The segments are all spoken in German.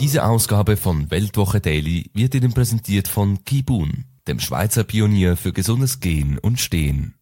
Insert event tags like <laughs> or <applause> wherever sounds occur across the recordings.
Diese Ausgabe von Weltwoche Daily wird Ihnen präsentiert von Kibun, dem Schweizer Pionier für gesundes Gehen und Stehen.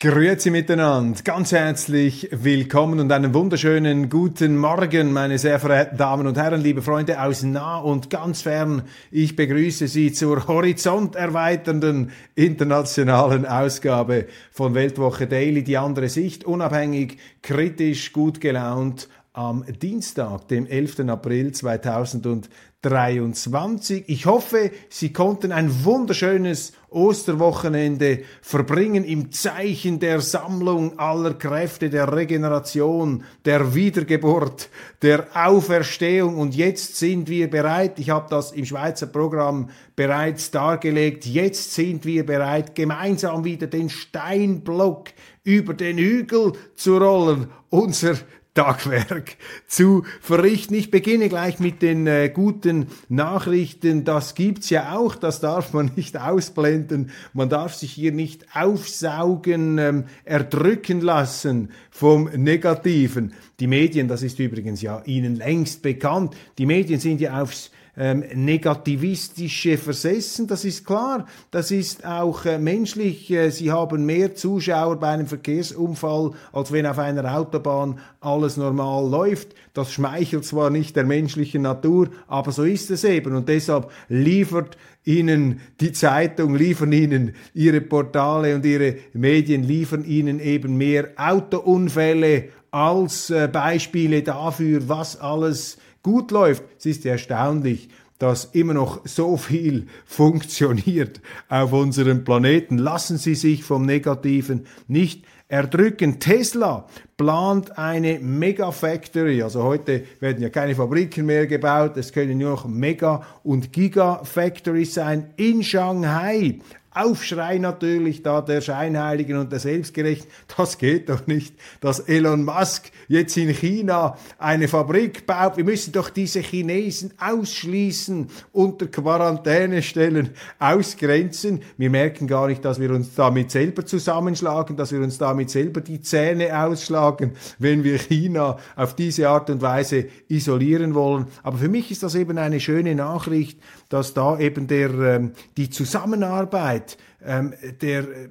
Grüezi miteinander, ganz herzlich willkommen und einen wunderschönen guten Morgen, meine sehr verehrten Damen und Herren, liebe Freunde aus nah und ganz fern. Ich begrüße Sie zur horizonterweiternden internationalen Ausgabe von Weltwoche Daily, die andere Sicht, unabhängig, kritisch, gut gelaunt am Dienstag, dem 11. April 2023. Ich hoffe, Sie konnten ein wunderschönes Osterwochenende verbringen im Zeichen der Sammlung aller Kräfte, der Regeneration, der Wiedergeburt, der Auferstehung. Und jetzt sind wir bereit, ich habe das im Schweizer Programm bereits dargelegt, jetzt sind wir bereit, gemeinsam wieder den Steinblock über den Hügel zu rollen. Unser Tagwerk <laughs> zu verrichten. Ich beginne gleich mit den äh, guten Nachrichten. Das gibt's ja auch, das darf man <laughs> nicht ausblenden. Man darf sich hier nicht aufsaugen, ähm, erdrücken lassen vom Negativen. Die Medien, das ist übrigens ja Ihnen längst bekannt, die Medien sind ja aufs ähm, negativistische versessen, das ist klar. Das ist auch äh, menschlich. Äh, sie haben mehr Zuschauer bei einem Verkehrsunfall, als wenn auf einer Autobahn alles normal läuft. Das schmeichelt zwar nicht der menschlichen Natur, aber so ist es eben. Und deshalb liefert Ihnen die Zeitung, liefern Ihnen Ihre Portale und Ihre Medien, liefern Ihnen eben mehr Autounfälle als äh, Beispiele dafür, was alles gut läuft. Es ist erstaunlich, dass immer noch so viel <laughs> funktioniert auf unserem Planeten. Lassen Sie sich vom Negativen nicht erdrücken. Tesla plant eine Megafactory. Also heute werden ja keine Fabriken mehr gebaut. Es können nur noch Mega- und Gigafactories sein in Shanghai. Aufschrei natürlich da der Scheinheiligen und der Selbstgerechten. Das geht doch nicht, dass Elon Musk jetzt in China eine Fabrik baut. Wir müssen doch diese Chinesen ausschließen, unter Quarantäne stellen, ausgrenzen. Wir merken gar nicht, dass wir uns damit selber zusammenschlagen, dass wir uns damit selber die Zähne ausschlagen, wenn wir China auf diese Art und Weise isolieren wollen. Aber für mich ist das eben eine schöne Nachricht, dass da eben der, ähm, die Zusammenarbeit, ähm, der, äh,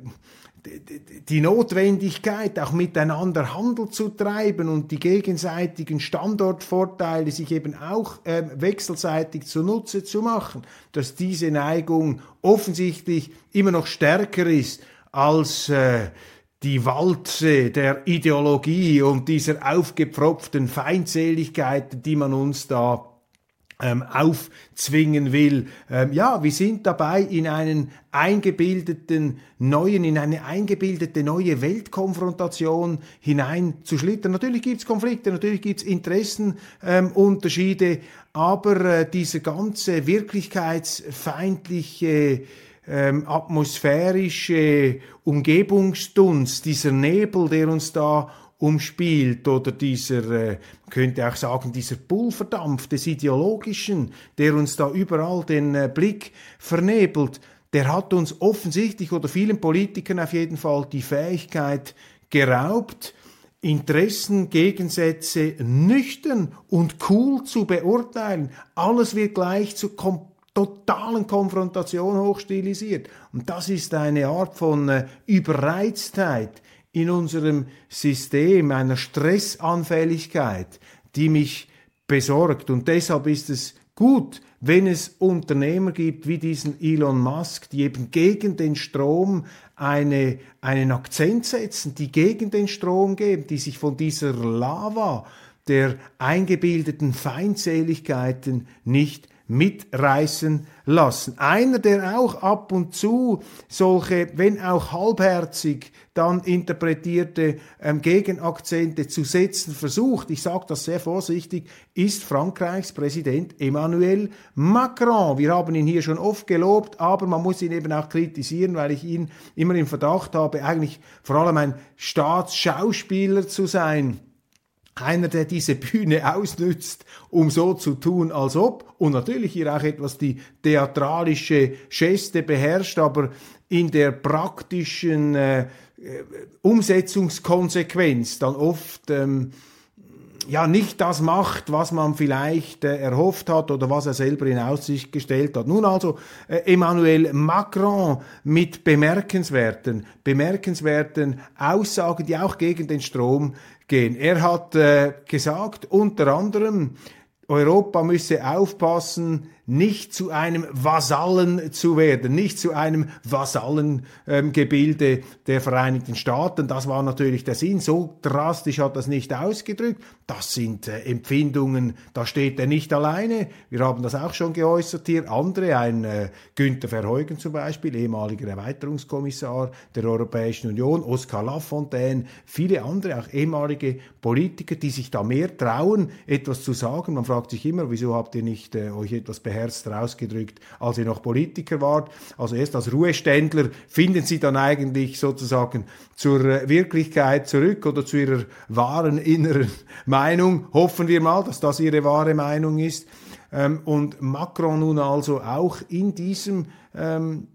die Notwendigkeit, auch miteinander Handel zu treiben und die gegenseitigen Standortvorteile sich eben auch äh, wechselseitig zunutze zu machen, dass diese Neigung offensichtlich immer noch stärker ist als äh, die Walze der Ideologie und dieser aufgepfropften Feindseligkeit, die man uns da ähm, aufzwingen will. Ähm, ja, wir sind dabei, in einen eingebildeten neuen, in eine eingebildete neue Weltkonfrontation hineinzuschlittern. Natürlich gibt's Konflikte, natürlich gibt's Interessenunterschiede, ähm, aber äh, diese ganze wirklichkeitsfeindliche ähm, atmosphärische Umgebungsdunst, dieser Nebel, der uns da umspielt oder dieser, äh, könnte auch sagen, dieser Pulverdampf des Ideologischen, der uns da überall den äh, Blick vernebelt, der hat uns offensichtlich oder vielen Politikern auf jeden Fall die Fähigkeit geraubt, Interessengegensätze nüchtern und cool zu beurteilen. Alles wird gleich zur totalen Konfrontation hochstilisiert. Und das ist eine Art von äh, Überreiztheit, in unserem System, einer Stressanfälligkeit, die mich besorgt. Und deshalb ist es gut, wenn es Unternehmer gibt wie diesen Elon Musk, die eben gegen den Strom eine, einen Akzent setzen, die gegen den Strom geben, die sich von dieser Lava der eingebildeten Feindseligkeiten nicht mitreißen lassen. Einer, der auch ab und zu solche, wenn auch halbherzig dann interpretierte ähm, Gegenakzente zu setzen versucht, ich sage das sehr vorsichtig, ist Frankreichs Präsident Emmanuel Macron. Wir haben ihn hier schon oft gelobt, aber man muss ihn eben auch kritisieren, weil ich ihn immer im Verdacht habe, eigentlich vor allem ein Staatsschauspieler zu sein einer, der diese Bühne ausnützt, um so zu tun, als ob, und natürlich hier auch etwas die theatralische Geste beherrscht, aber in der praktischen äh, Umsetzungskonsequenz dann oft ähm, ja nicht das macht, was man vielleicht äh, erhofft hat oder was er selber in Aussicht gestellt hat. Nun also äh, Emmanuel Macron mit bemerkenswerten, bemerkenswerten Aussagen, die auch gegen den Strom gehen. Er hat äh, gesagt, unter anderem, Europa müsse aufpassen, nicht zu einem Vasallen zu werden, nicht zu einem Vasallengebilde der Vereinigten Staaten. Das war natürlich der Sinn. So drastisch hat das nicht ausgedrückt. Das sind äh, Empfindungen, da steht er nicht alleine. Wir haben das auch schon geäußert hier. Andere, ein äh, Günther Verheugen zum Beispiel, ehemaliger Erweiterungskommissar der Europäischen Union, Oskar Lafontaine, viele andere, auch ehemalige Politiker, die sich da mehr trauen, etwas zu sagen. Man fragt sich immer, wieso habt ihr nicht äh, euch etwas beherrscht? Beherzter ausgedrückt, als ihr noch Politiker wart. Also erst als Ruheständler finden Sie dann eigentlich sozusagen zur äh, Wirklichkeit zurück oder zu Ihrer wahren inneren <laughs> Meinung. Hoffen wir mal, dass das Ihre wahre Meinung ist. Ähm, und Macron nun also auch in diesem ähm,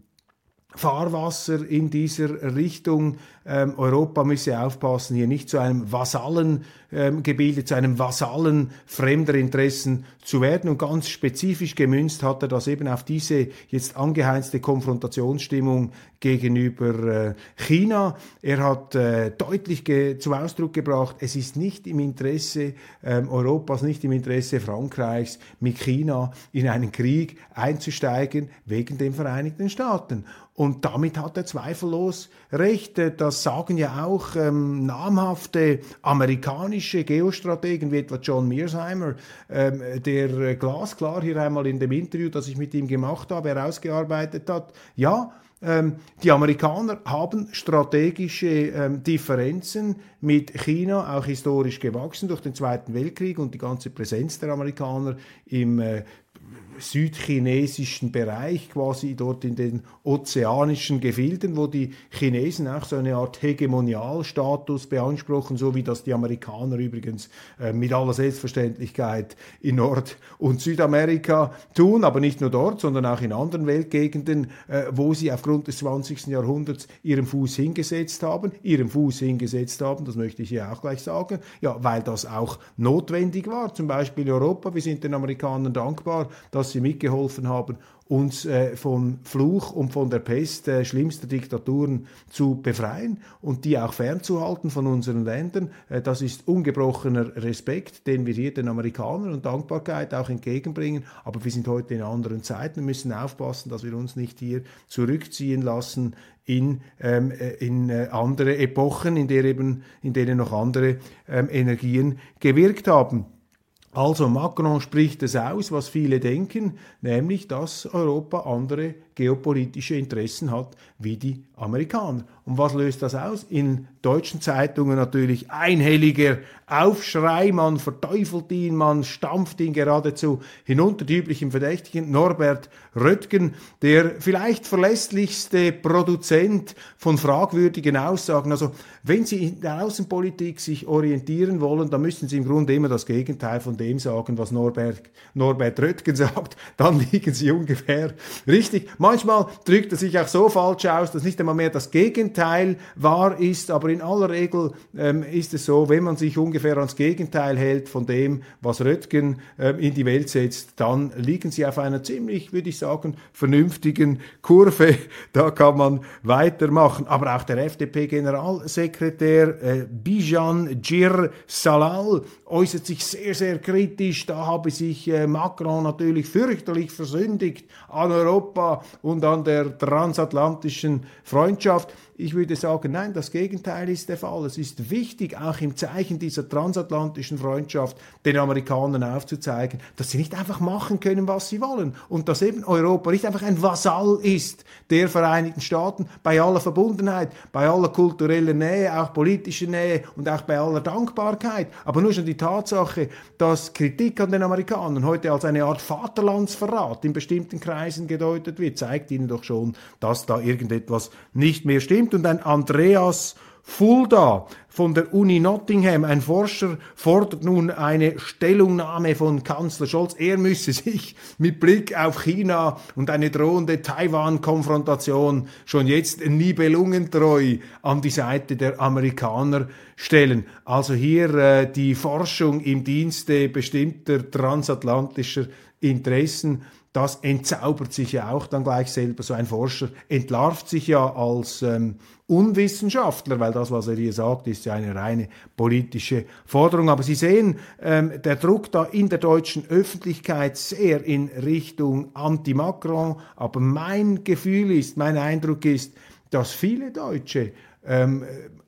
Fahrwasser in dieser Richtung. Ähm, Europa müsse aufpassen, hier nicht zu einem Vasallen ähm, zu einem Vasallen fremder Interessen zu werden. Und ganz spezifisch gemünzt hat er das eben auf diese jetzt angeheizte Konfrontationsstimmung gegenüber äh, China. Er hat äh, deutlich zum Ausdruck gebracht, es ist nicht im Interesse ähm, Europas, nicht im Interesse Frankreichs, mit China in einen Krieg einzusteigen wegen den Vereinigten Staaten. Und damit hat er zweifellos recht. Äh, das sagen ja auch ähm, namhafte amerikanische Geostrategen wie etwa John Mearsheimer, ähm, der äh, glasklar hier einmal in dem Interview, das ich mit ihm gemacht habe, herausgearbeitet hat. Ja, ähm, die Amerikaner haben strategische ähm, Differenzen mit China, auch historisch gewachsen durch den Zweiten Weltkrieg und die ganze Präsenz der Amerikaner im äh, südchinesischen Bereich, quasi dort in den ozeanischen Gefilden, wo die Chinesen auch so eine Art Hegemonialstatus beanspruchen, so wie das die Amerikaner übrigens äh, mit aller Selbstverständlichkeit in Nord- und Südamerika tun, aber nicht nur dort, sondern auch in anderen Weltgegenden, äh, wo sie aufgrund des 20. Jahrhunderts ihren Fuß hingesetzt haben, ihren Fuß hingesetzt haben, das möchte ich hier auch gleich sagen, ja, weil das auch notwendig war, zum Beispiel Europa, wir sind den Amerikanern dankbar, dass sie mitgeholfen haben, uns äh, vom Fluch und von der Pest äh, schlimmster Diktaturen zu befreien und die auch fernzuhalten von unseren Ländern. Äh, das ist ungebrochener Respekt, den wir hier den Amerikanern und Dankbarkeit auch entgegenbringen. Aber wir sind heute in anderen Zeiten und müssen aufpassen, dass wir uns nicht hier zurückziehen lassen in, ähm, äh, in äh, andere Epochen, in, der eben, in denen noch andere ähm, Energien gewirkt haben. Also Macron spricht es aus, was viele denken, nämlich dass Europa andere geopolitische Interessen hat wie die Amerikaner. Und was löst das aus? In deutschen Zeitungen natürlich einhelliger Aufschrei, man verteufelt ihn, man stampft ihn geradezu hinunter. Die üblichen Verdächtigen, Norbert Röttgen, der vielleicht verlässlichste Produzent von fragwürdigen Aussagen. Also wenn Sie in der Außenpolitik sich orientieren wollen, dann müssen Sie im Grunde immer das Gegenteil von dem sagen, was Norbert, Norbert Röttgen <laughs> sagt. Dann liegen Sie ungefähr richtig. Manchmal drückt er sich auch so falsch aus, dass nicht einmal mehr das Gegenteil wahr ist, aber in aller Regel ähm, ist es so, wenn man sich ungefähr ans Gegenteil hält von dem, was Röttgen ähm, in die Welt setzt, dann liegen sie auf einer ziemlich, würde ich sagen, vernünftigen Kurve. <laughs> Da kann man weitermachen. Aber auch der FDP-Generalsekretär äh, Bijan Jir Salal äußert sich sehr, sehr kritisch. Da habe sich äh, Macron natürlich fürchterlich versündigt an Europa und an der transatlantischen Freundschaft. Ich würde sagen, nein, das Gegenteil ist der Fall. Es ist wichtig, auch im Zeichen dieser transatlantischen Freundschaft den Amerikanern aufzuzeigen, dass sie nicht einfach machen können, was sie wollen und dass eben Europa nicht einfach ein Vasall ist der Vereinigten Staaten bei aller Verbundenheit, bei aller kultureller Nähe, auch politischer Nähe und auch bei aller Dankbarkeit. Aber nur schon die Tatsache, dass Kritik an den Amerikanern heute als eine Art Vaterlandsverrat in bestimmten Kreisen gedeutet wird, zeigt ihnen doch schon, dass da irgendetwas nicht mehr stimmt und ein Andreas Fulda von der Uni Nottingham, ein Forscher, fordert nun eine Stellungnahme von Kanzler Scholz. Er müsse <laughs> sich mit Blick auf China und eine drohende Taiwan-Konfrontation schon jetzt nibelungentreu an die Seite der Amerikaner stellen. Also hier äh, die Forschung im Dienste bestimmter transatlantischer Interessen das entzaubert sich ja auch dann gleich selber. So ein Forscher entlarvt sich ja als ähm, Unwissenschaftler, weil das, was er hier sagt, ist ja eine reine politische Forderung. Aber Sie sehen, ähm, der Druck da in der deutschen Öffentlichkeit sehr in Richtung Anti-Macron. Aber mein Gefühl ist, mein Eindruck ist, dass viele Deutsche ähm,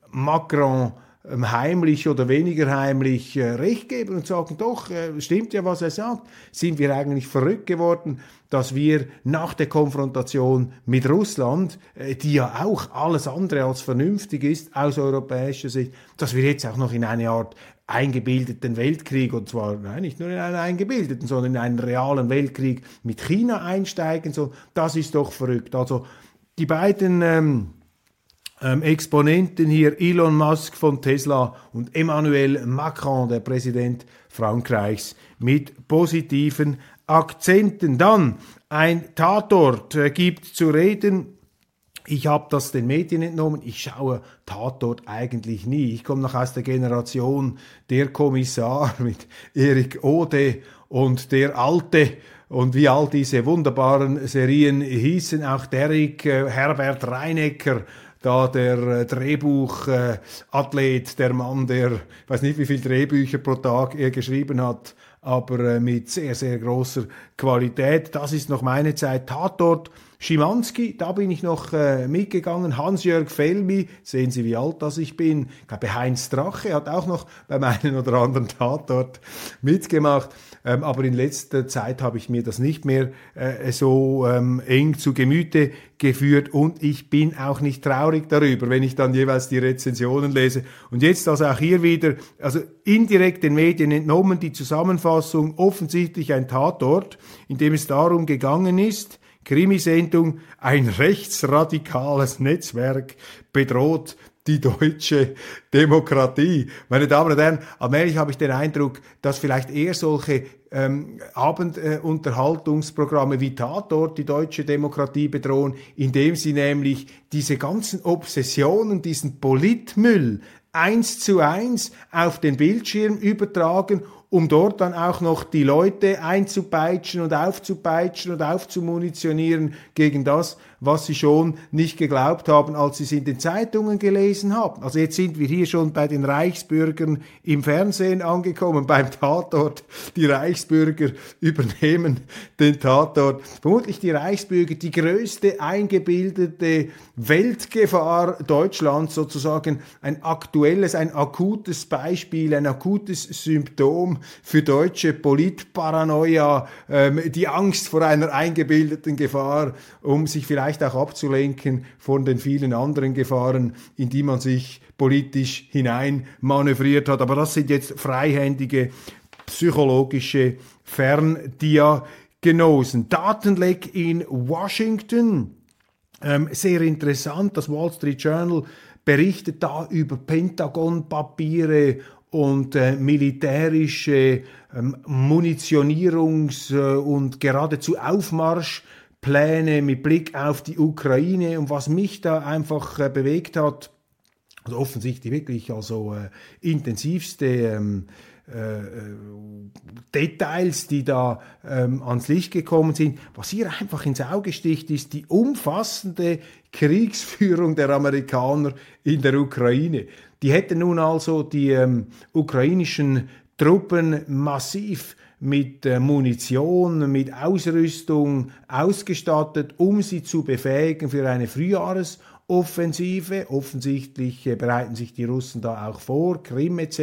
Macron heimlich oder weniger heimlich äh, recht geben und sagen, doch, äh, stimmt ja, was er sagt. Sind wir eigentlich verrückt geworden, dass wir nach der Konfrontation mit Russland, äh, die ja auch alles andere als vernünftig ist aus europäischer Sicht, dass wir jetzt auch noch in eine Art eingebildeten Weltkrieg, und zwar nein, nicht nur in einen eingebildeten, sondern in einen realen Weltkrieg mit China einsteigen, so, das ist doch verrückt. Also die beiden ähm, ähm, Exponenten hier Elon Musk von Tesla und Emmanuel Macron, der Präsident Frankreichs, mit positiven Akzenten. Dann ein Tatort äh, gibt zu reden. Ich habe das den Medien entnommen. Ich schaue Tatort eigentlich nie. Ich komme noch aus der Generation der Kommissar <laughs> mit Erik Ode und der Alte und wie all diese wunderbaren Serien hießen, auch Derrick, äh, Herbert Reinecker da der äh, Drehbuchathlet, äh, der Mann, der, weiß nicht, wie viele Drehbücher pro Tag er geschrieben hat, aber äh, mit sehr, sehr großer Qualität. Das ist noch meine Zeit. Tatort Schimanski, da bin ich noch äh, mitgegangen. Hans-Jörg Felmi, sehen Sie, wie alt das ich bin. Ich glaube, Heinz Drache hat auch noch beim einen oder anderen Tatort mitgemacht. Ähm, aber in letzter Zeit habe ich mir das nicht mehr äh, so ähm, eng zu Gemüte geführt und ich bin auch nicht traurig darüber, wenn ich dann jeweils die Rezensionen lese. Und jetzt also auch hier wieder, also indirekt den Medien entnommen, die Zusammenfassung, offensichtlich ein Tatort, in dem es darum gegangen ist, Krimisendung, ein rechtsradikales Netzwerk bedroht die deutsche Demokratie. Meine Damen und Herren, allmählich habe ich den Eindruck, dass vielleicht eher solche ähm, Abendunterhaltungsprogramme äh, wie Tatort die deutsche Demokratie bedrohen, indem sie nämlich diese ganzen Obsessionen, diesen Politmüll eins zu eins auf den Bildschirm übertragen um dort dann auch noch die Leute einzupeitschen und aufzupeitschen und aufzumunitionieren gegen das, was sie schon nicht geglaubt haben, als sie es in den Zeitungen gelesen haben. Also jetzt sind wir hier schon bei den Reichsbürgern im Fernsehen angekommen, beim Tatort. Die Reichsbürger übernehmen den Tatort. Vermutlich die Reichsbürger, die größte eingebildete Weltgefahr Deutschlands, sozusagen ein aktuelles, ein akutes Beispiel, ein akutes Symptom für deutsche Politparanoia, ähm, die Angst vor einer eingebildeten Gefahr, um sich vielleicht auch abzulenken von den vielen anderen Gefahren, in die man sich politisch hinein manövriert hat. Aber das sind jetzt freihändige psychologische Ferndiagnosen. Datenleck in Washington. Ähm, sehr interessant, das Wall Street Journal berichtet da über Pentagon-Papiere und äh, militärische ähm, Munitionierungs- äh, und geradezu Aufmarschpläne mit Blick auf die Ukraine. Und was mich da einfach äh, bewegt hat, also offensichtlich wirklich also äh, intensivste ähm, äh, äh, Details, die da ähm, ans Licht gekommen sind. Was hier einfach ins Auge sticht, ist die umfassende Kriegsführung der Amerikaner in der Ukraine. Die hätten nun also die ähm, ukrainischen Truppen massiv mit äh, Munition, mit Ausrüstung ausgestattet, um sie zu befähigen für eine Frühjahres- Offensive. Offensichtlich äh, bereiten sich die Russen da auch vor, Krim etc.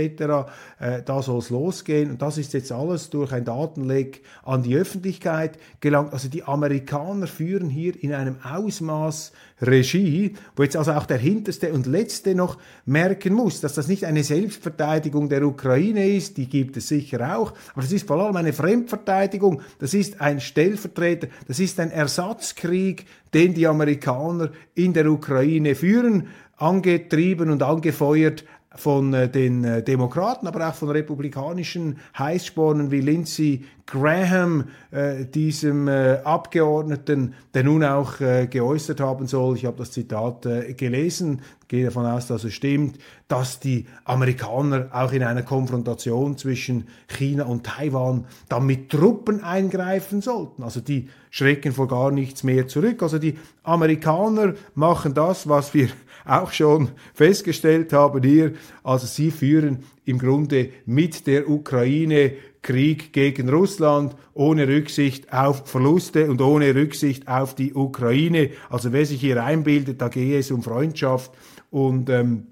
Äh, da soll es losgehen. Und das ist jetzt alles durch ein Datenleck an die Öffentlichkeit gelangt. Also die Amerikaner führen hier in einem Ausmaß Regie, wo jetzt also auch der Hinterste und Letzte noch merken muss, dass das nicht eine Selbstverteidigung der Ukraine ist, die gibt es sicher auch, aber das ist vor allem eine Fremdverteidigung, das ist ein Stellvertreter, das ist ein Ersatzkrieg, den die Amerikaner in der Ukraine führen, angetrieben und angefeuert von äh, den äh, Demokraten, aber auch von republikanischen Heißspornen wie Lindsey Graham, äh, diesem äh, Abgeordneten, der nun auch äh, geäußert haben soll, ich habe das Zitat äh, gelesen, gehe davon aus, dass es stimmt, dass die Amerikaner auch in einer Konfrontation zwischen China und Taiwan dann mit Truppen eingreifen sollten. Also die schrecken vor gar nichts mehr zurück. Also die Amerikaner machen das, was wir auch schon festgestellt haben hier. Also sie führen im Grunde mit der Ukraine Krieg gegen Russland ohne Rücksicht auf Verluste und ohne Rücksicht auf die Ukraine. Also wer sich hier einbildet, da gehe es um Freundschaft und ähm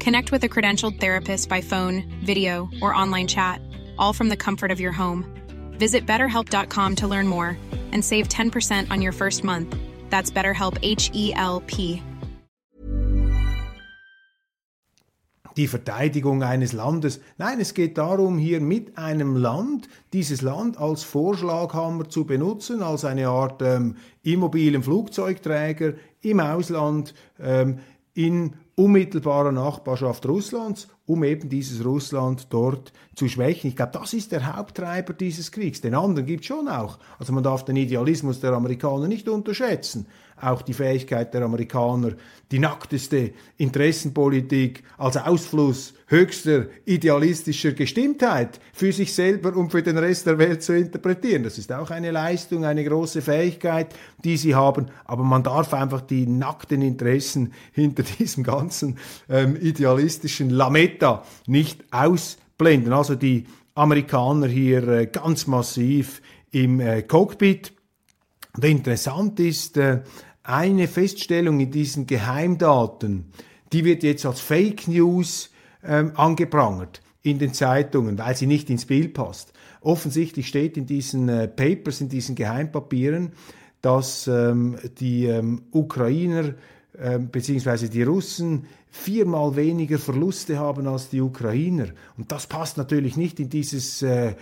Connect with a credentialed therapist by phone, video, or online chat, all from the comfort of your home. Visit betterhelp.com to learn more and save 10% on your first month. That's BetterHelp H E L P. die Verteidigung eines Landes. Nein, es geht darum, hier mit einem Land, dieses Land als Vorschlaghammer zu benutzen, als eine Art ähm, immobilen Flugzeugträger im Ausland, ähm, in unmittelbarer Nachbarschaft Russlands, um eben dieses Russland dort zu schwächen. Ich glaube, das ist der Haupttreiber dieses Kriegs. Den anderen gibt es schon auch. Also man darf den Idealismus der Amerikaner nicht unterschätzen auch die Fähigkeit der Amerikaner, die nackteste Interessenpolitik als Ausfluss höchster idealistischer Gestimmtheit für sich selber und für den Rest der Welt zu interpretieren. Das ist auch eine Leistung, eine große Fähigkeit, die sie haben, aber man darf einfach die nackten Interessen hinter diesem ganzen ähm, idealistischen Lametta nicht ausblenden. Also die Amerikaner hier äh, ganz massiv im äh, Cockpit. Und interessant ist, äh, eine Feststellung in diesen Geheimdaten, die wird jetzt als Fake News ähm, angeprangert in den Zeitungen, weil sie nicht ins Bild passt. Offensichtlich steht in diesen Papers, in diesen Geheimpapieren, dass ähm, die ähm, Ukrainer bzw. die Russen viermal weniger Verluste haben als die Ukrainer. Und das passt natürlich nicht in dieses äh,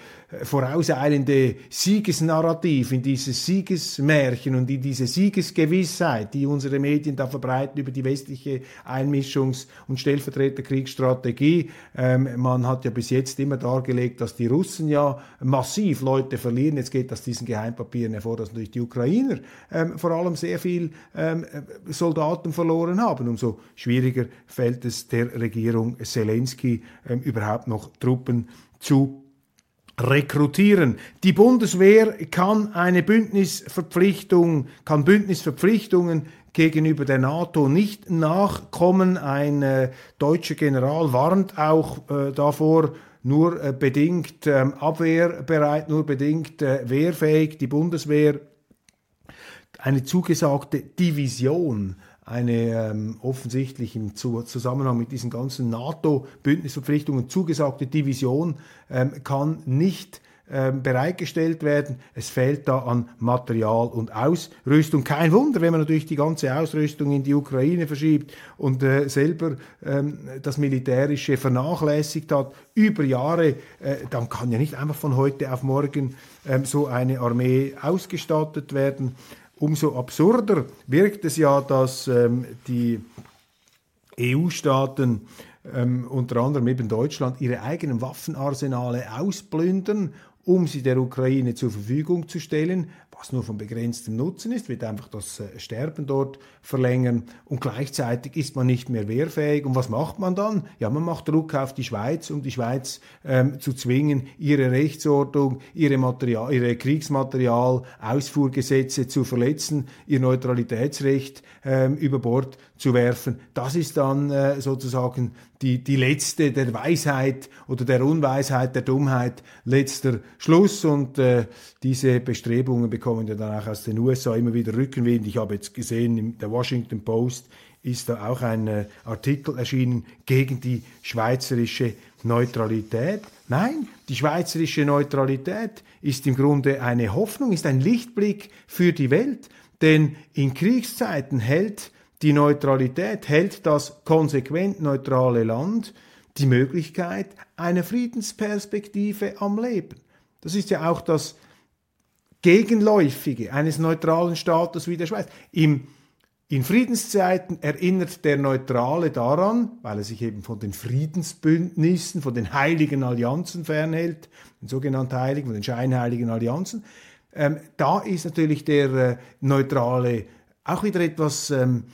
vorauseilende Siegesnarrativ, in dieses Siegesmärchen und in diese Siegesgewissheit, die unsere Medien da verbreiten über die westliche Einmischungs- und Stellvertreterkriegsstrategie. Ähm, man hat ja bis jetzt immer dargelegt, dass die Russen ja massiv Leute verlieren. Jetzt geht aus diesen Geheimpapieren hervor, dass natürlich die Ukrainer ähm, vor allem sehr viel ähm, Soldaten verloren haben. Umso schwieriger fällt es der Regierung Zelensky ähm, überhaupt noch Truppen zu rekrutieren. Die Bundeswehr kann eine Bündnisverpflichtung, kann Bündnisverpflichtungen gegenüber der NATO nicht nachkommen. Ein äh, deutscher General warnt auch äh, davor, nur äh, bedingt ähm, abwehrbereit, nur bedingt äh, wehrfähig. Die Bundeswehr, eine zugesagte Division eine ähm, offensichtlich im Zusammenhang mit diesen ganzen NATO-Bündnisverpflichtungen zugesagte Division ähm, kann nicht ähm, bereitgestellt werden. Es fehlt da an Material und Ausrüstung. Kein Wunder, wenn man natürlich die ganze Ausrüstung in die Ukraine verschiebt und äh, selber ähm, das Militärische vernachlässigt hat über Jahre, äh, dann kann ja nicht einfach von heute auf morgen ähm, so eine Armee ausgestattet werden. Umso absurder wirkt es ja, dass ähm, die EU-Staaten, ähm, unter anderem eben Deutschland, ihre eigenen Waffenarsenale ausplündern, um sie der Ukraine zur Verfügung zu stellen, was nur von begrenztem Nutzen ist, wird einfach das äh, Sterben dort verlängern und gleichzeitig ist man nicht mehr wehrfähig. Und was macht man dann? Ja, man macht Druck auf die Schweiz, um die Schweiz ähm, zu zwingen, ihre Rechtsordnung, ihre, Material, ihre Kriegsmaterial, Ausfuhrgesetze zu verletzen, ihr Neutralitätsrecht ähm, über Bord zu werfen. Das ist dann äh, sozusagen die, die letzte der Weisheit oder der Unweisheit, der Dummheit, letzter Schluss. Und äh, diese Bestrebungen bekommen ja dann auch aus den USA immer wieder Rückenwind. Ich habe jetzt gesehen, in der Washington Post ist da auch ein äh, Artikel erschienen gegen die schweizerische Neutralität. Nein, die schweizerische Neutralität ist im Grunde eine Hoffnung, ist ein Lichtblick für die Welt. Denn in Kriegszeiten hält die Neutralität, hält das konsequent neutrale Land die Möglichkeit einer Friedensperspektive am Leben. Das ist ja auch das Gegenläufige eines neutralen Staates wie der Schweiz. Im, in Friedenszeiten erinnert der Neutrale daran, weil er sich eben von den Friedensbündnissen, von den heiligen Allianzen fernhält, den sogenannten Heiligen, von den scheinheiligen Allianzen. Ähm, da ist natürlich der äh, Neutrale auch wieder etwas ähm,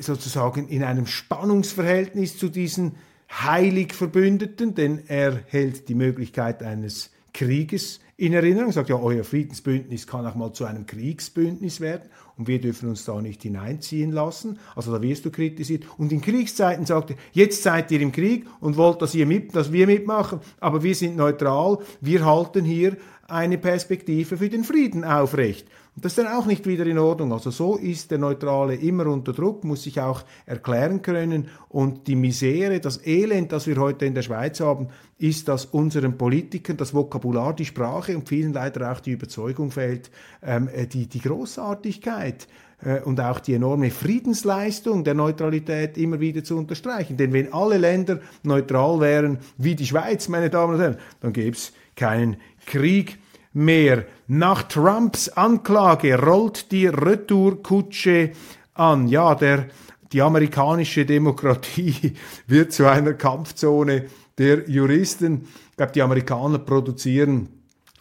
sozusagen in einem Spannungsverhältnis zu diesen heilig Verbündeten, denn er hält die Möglichkeit eines Krieges in Erinnerung, sagt ja, euer Friedensbündnis kann auch mal zu einem Kriegsbündnis werden und wir dürfen uns da nicht hineinziehen lassen. Also da wirst du kritisiert. Und in Kriegszeiten sagt er, jetzt seid ihr im Krieg und wollt, dass, ihr mit, dass wir mitmachen, aber wir sind neutral, wir halten hier eine Perspektive für den Frieden aufrecht. Und das ist dann auch nicht wieder in Ordnung. Also so ist der Neutrale immer unter Druck, muss sich auch erklären können. Und die Misere, das Elend, das wir heute in der Schweiz haben, ist, dass unseren Politikern das Vokabular, die Sprache und vielen leider auch die Überzeugung fehlt, ähm, äh, die, die Großartigkeit äh, und auch die enorme Friedensleistung der Neutralität immer wieder zu unterstreichen. Denn wenn alle Länder neutral wären, wie die Schweiz, meine Damen und Herren, dann gäbe es keinen Krieg mehr. Nach Trumps Anklage rollt die Retourkutsche an. Ja, der, die amerikanische Demokratie <laughs> wird zu einer Kampfzone der Juristen. Ich glaube, die Amerikaner produzieren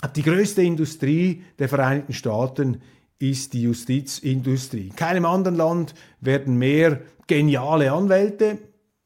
die größte Industrie der Vereinigten Staaten ist die Justizindustrie. In keinem anderen Land werden mehr geniale Anwälte,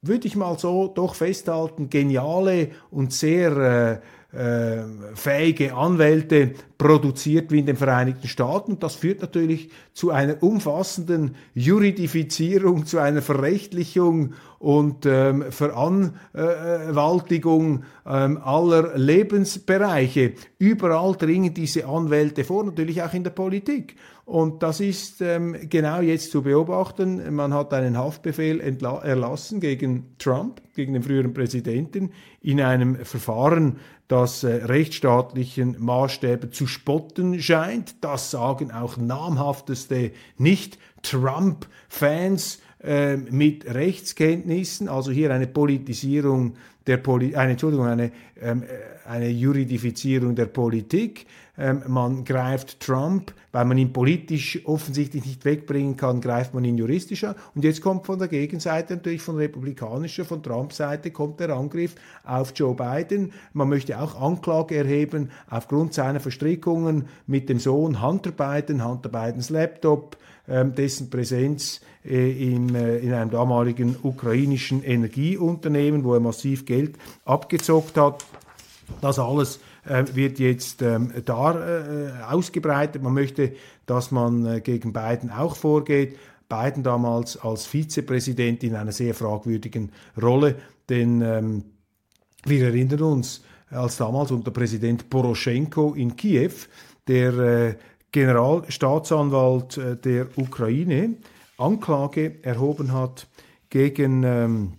würde ich mal so doch festhalten, geniale und sehr äh, äh, fähige Anwälte produziert wie in den Vereinigten Staaten. Und das führt natürlich zu einer umfassenden Juridifizierung, zu einer Verrechtlichung und ähm, Veranwaltigung ähm, aller Lebensbereiche. Überall dringen diese Anwälte vor, natürlich auch in der Politik. Und das ist ähm, genau jetzt zu beobachten. Man hat einen Haftbefehl erlassen gegen Trump, gegen den früheren Präsidenten, in einem Verfahren, das äh, rechtsstaatlichen Maßstäben zu spotten scheint. Das sagen auch namhafteste Nicht-Trump-Fans äh, mit Rechtskenntnissen. Also hier eine Politisierung der Poli eine, Entschuldigung, eine, ähm, äh, eine Juridifizierung der Politik. Ähm, man greift Trump, weil man ihn politisch offensichtlich nicht wegbringen kann, greift man ihn juristisch an. Und jetzt kommt von der Gegenseite, natürlich von republikanischer, von Trumps Seite, kommt der Angriff auf Joe Biden. Man möchte auch Anklage erheben aufgrund seiner Verstrickungen mit dem Sohn Hunter Biden, Hunter Bidens Laptop, ähm, dessen Präsenz äh, in, äh, in einem damaligen ukrainischen Energieunternehmen, wo er massiv Geld abgezockt hat. Das alles äh, wird jetzt ähm, da ausgebreitet. Man möchte, dass man gegen Biden auch vorgeht. Biden damals als Vizepräsident in einer sehr fragwürdigen Rolle, denn ähm, wir erinnern uns, als damals unter Präsident Poroschenko in Kiew der äh, Generalstaatsanwalt äh, der Ukraine Anklage erhoben hat gegen ähm,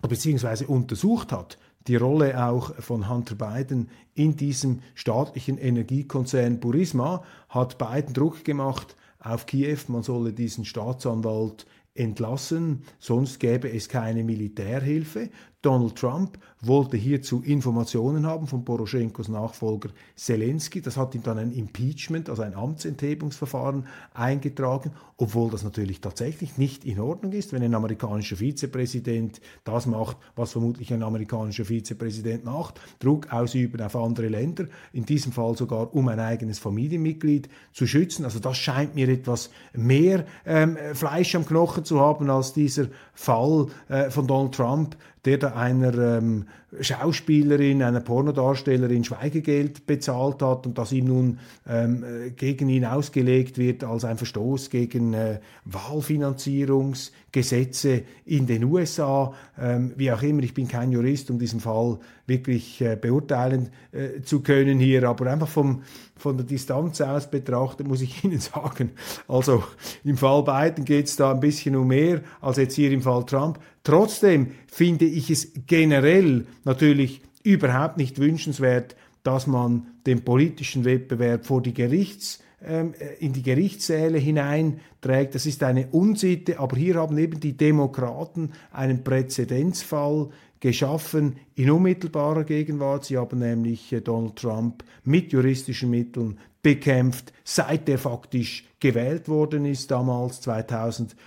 beziehungsweise untersucht hat die Rolle auch von Hunter Biden in diesem staatlichen Energiekonzern Burisma, hat Biden Druck gemacht auf Kiew, man solle diesen Staatsanwalt entlassen, sonst gäbe es keine Militärhilfe. Donald Trump wollte hierzu Informationen haben von Poroschenkos Nachfolger Zelensky. Das hat ihm dann ein Impeachment, also ein Amtsenthebungsverfahren eingetragen, obwohl das natürlich tatsächlich nicht in Ordnung ist, wenn ein amerikanischer Vizepräsident das macht, was vermutlich ein amerikanischer Vizepräsident macht, Druck ausüben auf andere Länder, in diesem Fall sogar um ein eigenes Familienmitglied zu schützen. Also das scheint mir etwas mehr ähm, Fleisch am Knochen zu haben als dieser Fall äh, von Donald Trump, der da einer ähm, Schauspielerin, einer Pornodarstellerin Schweigegeld bezahlt hat und das ihm nun ähm, gegen ihn ausgelegt wird als ein Verstoß gegen äh, Wahlfinanzierungsgesetze in den USA. Ähm, wie auch immer, ich bin kein Jurist, um diesen Fall wirklich äh, beurteilen äh, zu können hier, aber einfach vom, von der Distanz aus betrachtet muss ich <laughs> Ihnen sagen, also im Fall Biden geht es da ein bisschen um mehr als jetzt hier im Fall Trump. Trotzdem finde ich es generell natürlich überhaupt nicht wünschenswert, dass man den politischen Wettbewerb vor die Gerichts in die Gerichtssäle hineinträgt. Das ist eine Unsitte, aber hier haben eben die Demokraten einen Präzedenzfall geschaffen in unmittelbarer Gegenwart. Sie haben nämlich äh, Donald Trump mit juristischen Mitteln bekämpft, seit er faktisch gewählt worden ist, damals 2016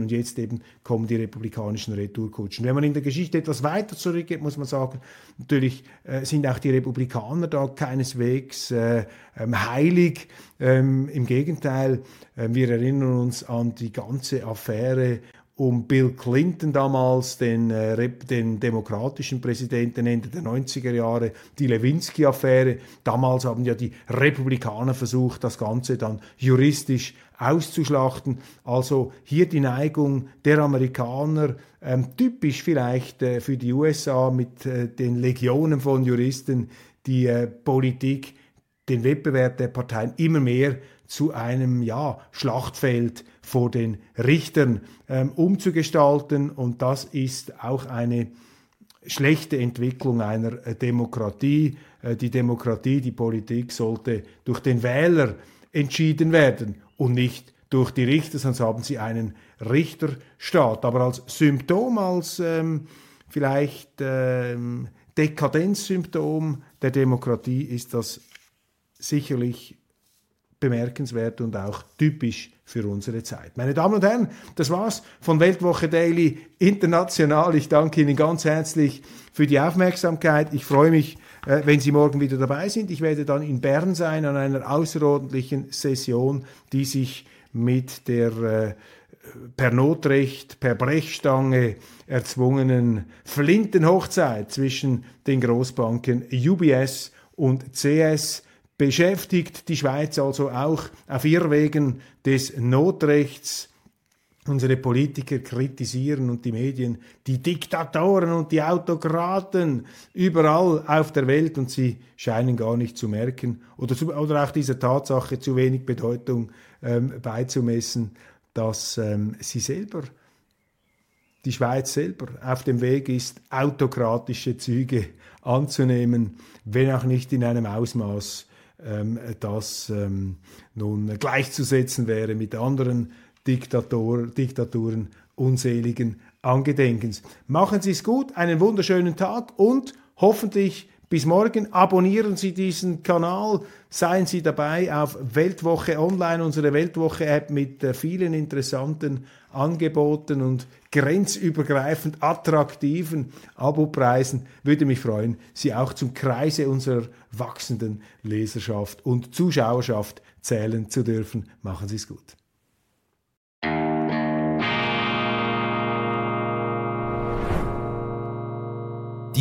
und jetzt eben kommen die republikanischen Retourkutschen. Wenn man in der Geschichte etwas weiter zurückgeht, muss man sagen, natürlich äh, sind auch die Republikaner da keineswegs äh, ähm, heilig. Ähm, Im Gegenteil, äh, wir erinnern uns an die ganze Affäre um Bill Clinton damals, den, äh, den demokratischen Präsidenten Ende der 90er Jahre, die Lewinsky-Affäre. Damals haben ja die Republikaner versucht, das Ganze dann juristisch auszuschlachten. Also hier die Neigung der Amerikaner, ähm, typisch vielleicht äh, für die USA mit äh, den Legionen von Juristen, die äh, Politik, den Wettbewerb der Parteien immer mehr zu einem ja, Schlachtfeld vor den Richtern ähm, umzugestalten. Und das ist auch eine schlechte Entwicklung einer äh, Demokratie. Äh, die Demokratie, die Politik sollte durch den Wähler entschieden werden und nicht durch die Richter, sonst haben sie einen Richterstaat. Aber als Symptom, als ähm, vielleicht ähm, Dekadenzsymptom der Demokratie ist das sicherlich bemerkenswert und auch typisch für unsere Zeit. Meine Damen und Herren, das war's von Weltwoche Daily International. Ich danke Ihnen ganz herzlich für die Aufmerksamkeit. Ich freue mich, äh, wenn Sie morgen wieder dabei sind. Ich werde dann in Bern sein an einer außerordentlichen Session, die sich mit der äh, per Notrecht, per Brechstange erzwungenen Flintenhochzeit zwischen den Großbanken UBS und CS beschäftigt die Schweiz also auch auf Irrwegen des Notrechts. Unsere Politiker kritisieren und die Medien die Diktatoren und die Autokraten überall auf der Welt und sie scheinen gar nicht zu merken oder, zu, oder auch dieser Tatsache zu wenig Bedeutung ähm, beizumessen, dass ähm, sie selber, die Schweiz selber, auf dem Weg ist, autokratische Züge anzunehmen, wenn auch nicht in einem Ausmaß, ähm, das ähm, nun gleichzusetzen wäre mit anderen Diktator, Diktaturen unseligen Angedenkens. Machen Sie es gut, einen wunderschönen Tag und hoffentlich bis morgen. Abonnieren Sie diesen Kanal, seien Sie dabei auf Weltwoche Online, unsere Weltwoche-App mit äh, vielen interessanten Angeboten und grenzübergreifend attraktiven Abopreisen. Würde mich freuen, Sie auch zum Kreise unserer wachsenden Leserschaft und Zuschauerschaft zählen zu dürfen. Machen Sie es gut.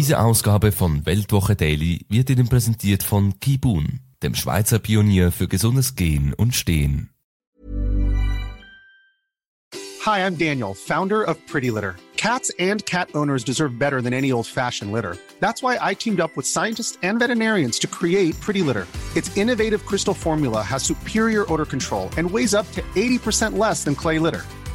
Diese Ausgabe von Weltwoche Daily wird Ihnen präsentiert von Kibun, dem Schweizer Pionier für gesundes Gehen und Stehen. Hi, I'm Daniel, Founder of Pretty Litter. Cats and cat owners deserve better than any old-fashioned litter. That's why I teamed up with scientists and veterinarians to create Pretty Litter. Its innovative crystal formula has superior odor control and weighs up to 80% less than clay litter.